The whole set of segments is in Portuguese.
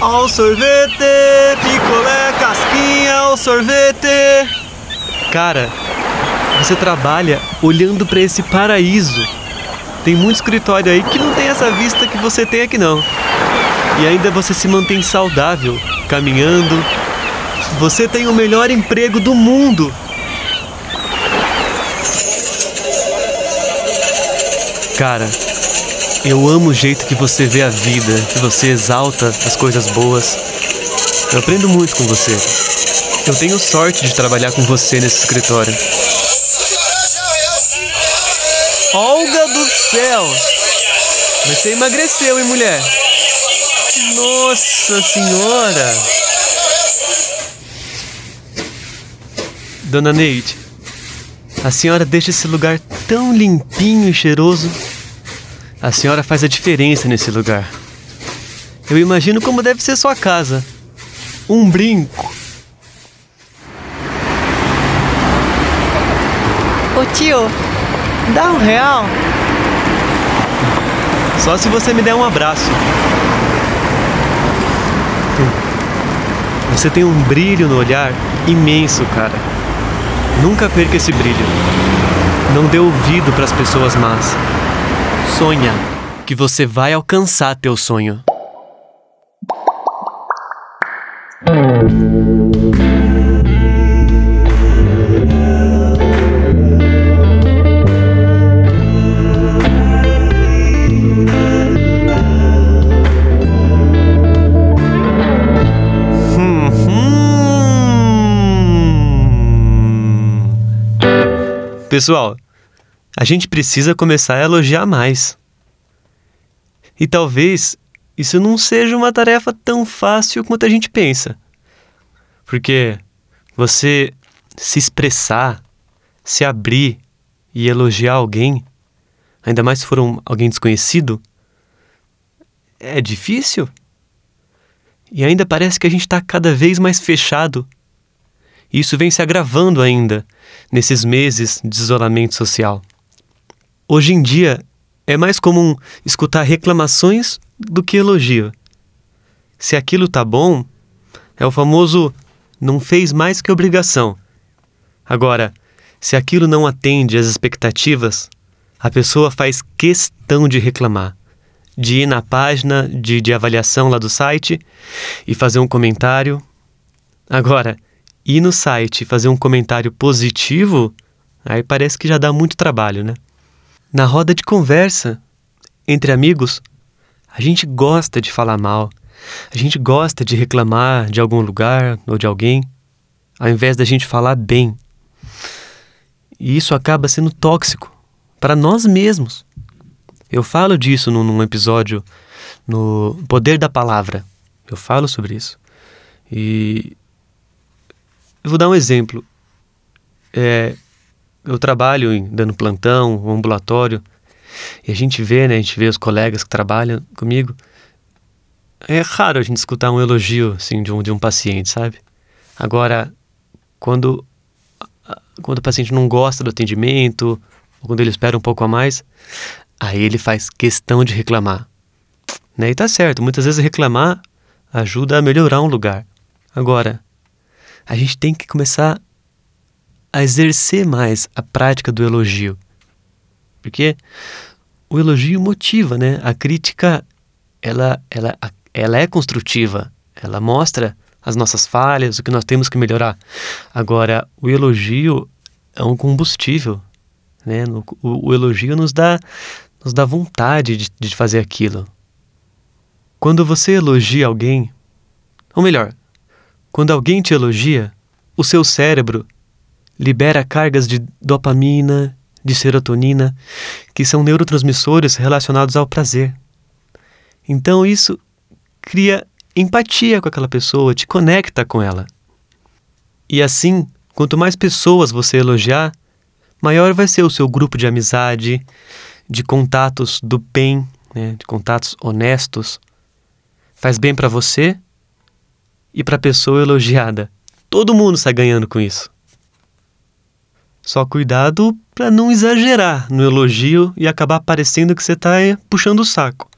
Ao sorvete, picolé, casquinha, ao sorvete. Cara, você trabalha olhando para esse paraíso. Tem muito escritório aí que não tem essa vista que você tem aqui não. E ainda você se mantém saudável, caminhando. Você tem o melhor emprego do mundo. Cara, eu amo o jeito que você vê a vida, que você exalta as coisas boas. Eu aprendo muito com você. Eu tenho sorte de trabalhar com você nesse escritório. Olga do céu! Você emagreceu, hein, mulher? Nossa senhora! Dona Neide, a senhora deixa esse lugar tão limpinho e cheiroso. A senhora faz a diferença nesse lugar. Eu imagino como deve ser sua casa. Um brinco. Ô tio, dá um real? Só se você me der um abraço. Você tem um brilho no olhar imenso, cara. Nunca perca esse brilho. Não dê ouvido para as pessoas más. Sonha que você vai alcançar teu sonho. Hum. Pessoal, a gente precisa começar a elogiar mais. E talvez isso não seja uma tarefa tão fácil quanto a gente pensa. Porque você se expressar, se abrir e elogiar alguém, ainda mais se for um, alguém desconhecido, é difícil. E ainda parece que a gente está cada vez mais fechado. E isso vem se agravando ainda nesses meses de isolamento social. Hoje em dia, é mais comum escutar reclamações do que elogio. Se aquilo tá bom, é o famoso não fez mais que obrigação. Agora, se aquilo não atende às expectativas, a pessoa faz questão de reclamar, de ir na página de, de avaliação lá do site e fazer um comentário. Agora, ir no site e fazer um comentário positivo, aí parece que já dá muito trabalho, né? Na roda de conversa entre amigos, a gente gosta de falar mal, a gente gosta de reclamar de algum lugar ou de alguém, ao invés da gente falar bem. E isso acaba sendo tóxico para nós mesmos. Eu falo disso num, episódio no Poder da Palavra. Eu falo sobre isso. E eu vou dar um exemplo. É, eu trabalho dando plantão, ambulatório, e a gente vê, né, a gente vê os colegas que trabalham comigo. É raro a gente escutar um elogio assim de um, de um paciente, sabe? Agora, quando quando o paciente não gosta do atendimento, ou quando ele espera um pouco a mais, aí ele faz questão de reclamar. Né? E tá certo, muitas vezes reclamar ajuda a melhorar um lugar. Agora, a gente tem que começar a exercer mais a prática do elogio. Porque o elogio motiva, né? A crítica, ela, ela, ela é construtiva, ela mostra as nossas falhas, o que nós temos que melhorar. Agora, o elogio é um combustível, né? O, o elogio nos dá, nos dá vontade de, de fazer aquilo. Quando você elogia alguém, ou melhor, quando alguém te elogia, o seu cérebro libera cargas de dopamina, de serotonina, que são neurotransmissores relacionados ao prazer. Então isso cria empatia com aquela pessoa, te conecta com ela. E assim, quanto mais pessoas você elogiar, maior vai ser o seu grupo de amizade, de contatos do bem, né, de contatos honestos. Faz bem para você e para a pessoa elogiada. Todo mundo sai ganhando com isso. Só cuidado para não exagerar no elogio e acabar parecendo que você está puxando o saco.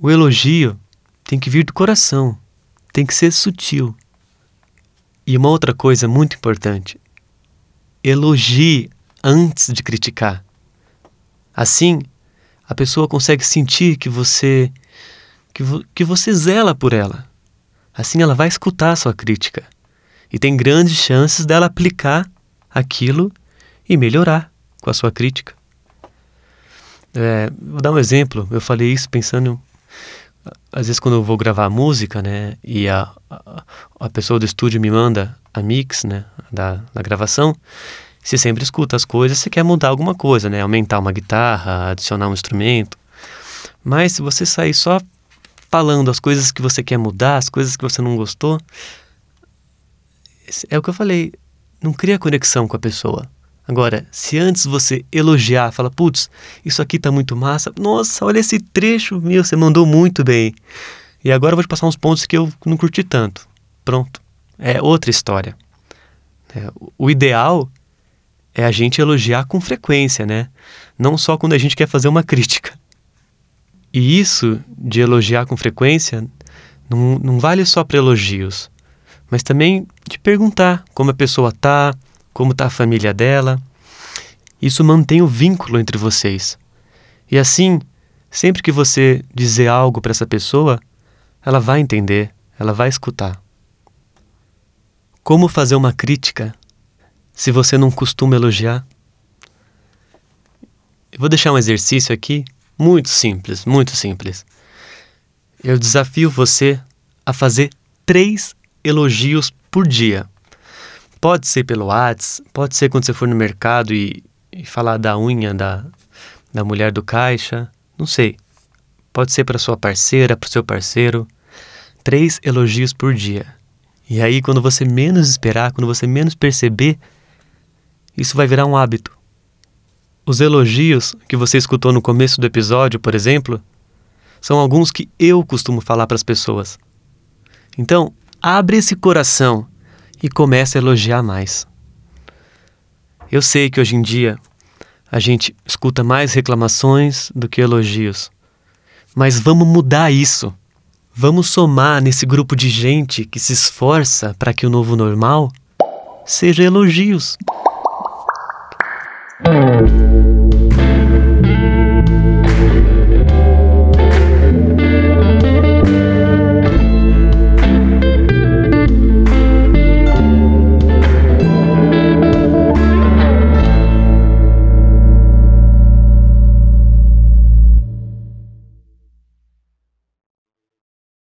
O elogio tem que vir do coração, tem que ser sutil. E uma outra coisa muito importante: elogie antes de criticar. Assim, a pessoa consegue sentir que você que, vo, que você zela por ela. Assim ela vai escutar a sua crítica e tem grandes chances dela aplicar aquilo e melhorar com a sua crítica. É, vou dar um exemplo. Eu falei isso pensando às vezes quando eu vou gravar música, né, e a, a, a pessoa do estúdio me manda a mix, né, da, da gravação, você sempre escuta as coisas, você quer mudar alguma coisa, né, aumentar uma guitarra, adicionar um instrumento. Mas se você sair só falando as coisas que você quer mudar, as coisas que você não gostou, é o que eu falei, não cria conexão com a pessoa. Agora, se antes você elogiar, fala, putz, isso aqui tá muito massa, nossa, olha esse trecho, meu, você mandou muito bem. E agora eu vou te passar uns pontos que eu não curti tanto. Pronto. É outra história. É, o ideal é a gente elogiar com frequência, né? Não só quando a gente quer fazer uma crítica. E isso de elogiar com frequência não, não vale só para elogios, mas também de perguntar como a pessoa tá, como está a família dela. Isso mantém o vínculo entre vocês. E assim, sempre que você dizer algo para essa pessoa, ela vai entender, ela vai escutar. Como fazer uma crítica se você não costuma elogiar? Eu vou deixar um exercício aqui, muito simples, muito simples. Eu desafio você a fazer três elogios por dia. Pode ser pelo Whats, pode ser quando você for no mercado e, e falar da unha da, da mulher do caixa, não sei. Pode ser para sua parceira, para seu parceiro. Três elogios por dia. E aí, quando você menos esperar, quando você menos perceber, isso vai virar um hábito. Os elogios que você escutou no começo do episódio, por exemplo, são alguns que eu costumo falar para as pessoas. Então, abre esse coração e comece a elogiar mais. Eu sei que hoje em dia a gente escuta mais reclamações do que elogios. Mas vamos mudar isso. Vamos somar nesse grupo de gente que se esforça para que o novo normal seja elogios.